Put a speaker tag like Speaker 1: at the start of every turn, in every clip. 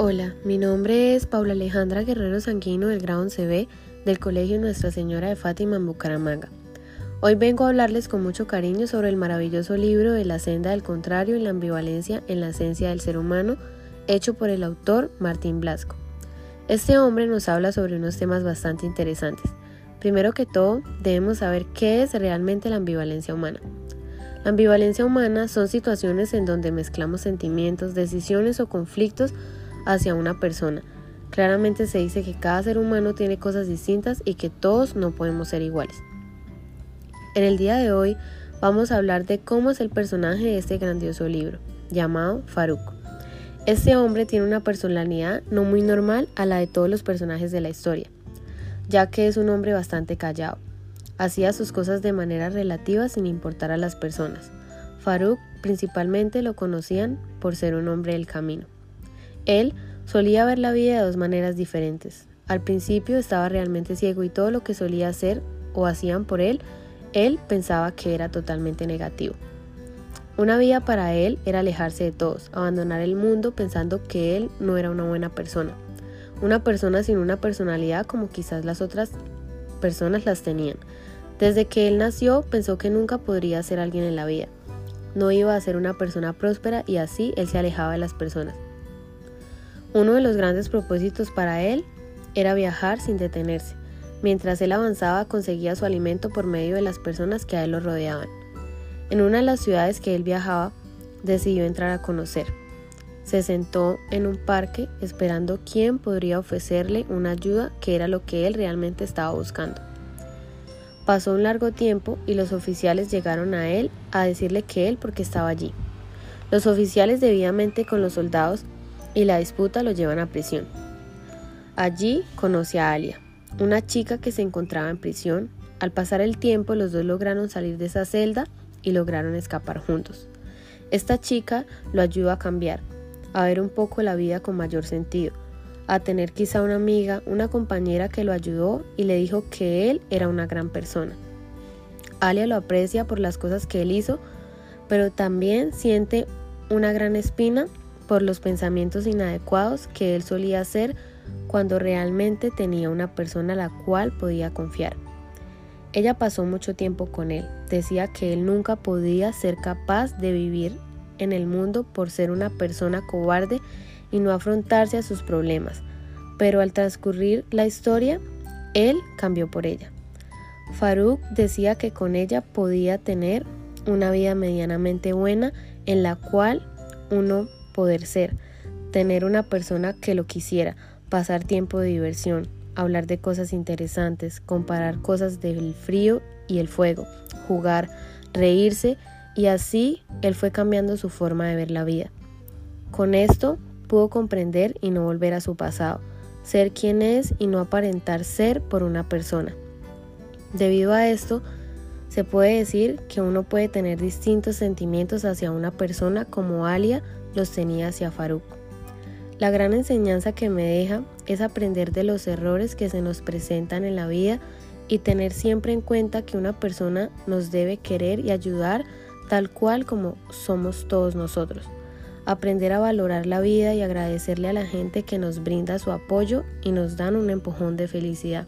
Speaker 1: Hola, mi nombre es Paula Alejandra Guerrero Sanguino del grado 11B del Colegio Nuestra Señora de Fátima en Bucaramanga. Hoy vengo a hablarles con mucho cariño sobre el maravilloso libro de La senda del contrario y la ambivalencia en la esencia del ser humano, hecho por el autor Martín Blasco. Este hombre nos habla sobre unos temas bastante interesantes. Primero que todo, debemos saber qué es realmente la ambivalencia humana. La ambivalencia humana son situaciones en donde mezclamos sentimientos, decisiones o conflictos hacia una persona. Claramente se dice que cada ser humano tiene cosas distintas y que todos no podemos ser iguales. En el día de hoy vamos a hablar de cómo es el personaje de este grandioso libro, llamado Faruk. Este hombre tiene una personalidad no muy normal a la de todos los personajes de la historia, ya que es un hombre bastante callado. Hacía sus cosas de manera relativa sin importar a las personas. Faruk principalmente lo conocían por ser un hombre del camino. Él solía ver la vida de dos maneras diferentes. Al principio estaba realmente ciego y todo lo que solía hacer o hacían por él, él pensaba que era totalmente negativo. Una vida para él era alejarse de todos, abandonar el mundo pensando que él no era una buena persona. Una persona sin una personalidad como quizás las otras personas las tenían. Desde que él nació pensó que nunca podría ser alguien en la vida. No iba a ser una persona próspera y así él se alejaba de las personas. Uno de los grandes propósitos para él era viajar sin detenerse. Mientras él avanzaba conseguía su alimento por medio de las personas que a él lo rodeaban. En una de las ciudades que él viajaba, decidió entrar a conocer. Se sentó en un parque esperando quién podría ofrecerle una ayuda que era lo que él realmente estaba buscando. Pasó un largo tiempo y los oficiales llegaron a él a decirle que él porque estaba allí. Los oficiales debidamente con los soldados y la disputa lo llevan a prisión. Allí conoce a Alia, una chica que se encontraba en prisión. Al pasar el tiempo los dos lograron salir de esa celda y lograron escapar juntos. Esta chica lo ayudó a cambiar, a ver un poco la vida con mayor sentido, a tener quizá una amiga, una compañera que lo ayudó y le dijo que él era una gran persona. Alia lo aprecia por las cosas que él hizo, pero también siente una gran espina por los pensamientos inadecuados que él solía hacer cuando realmente tenía una persona a la cual podía confiar. Ella pasó mucho tiempo con él, decía que él nunca podía ser capaz de vivir en el mundo por ser una persona cobarde y no afrontarse a sus problemas, pero al transcurrir la historia, él cambió por ella. Farouk decía que con ella podía tener una vida medianamente buena en la cual uno poder ser, tener una persona que lo quisiera, pasar tiempo de diversión, hablar de cosas interesantes, comparar cosas del frío y el fuego, jugar, reírse y así él fue cambiando su forma de ver la vida. Con esto pudo comprender y no volver a su pasado, ser quien es y no aparentar ser por una persona. Debido a esto, se puede decir que uno puede tener distintos sentimientos hacia una persona como Alia los tenía hacia Faruk. La gran enseñanza que me deja es aprender de los errores que se nos presentan en la vida y tener siempre en cuenta que una persona nos debe querer y ayudar tal cual como somos todos nosotros. Aprender a valorar la vida y agradecerle a la gente que nos brinda su apoyo y nos dan un empujón de felicidad.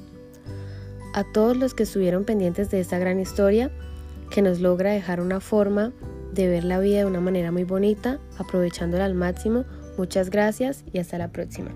Speaker 1: A todos los que estuvieron pendientes de esta gran historia, que nos logra dejar una forma de ver la vida de una manera muy bonita, aprovechándola al máximo. Muchas gracias y hasta la próxima.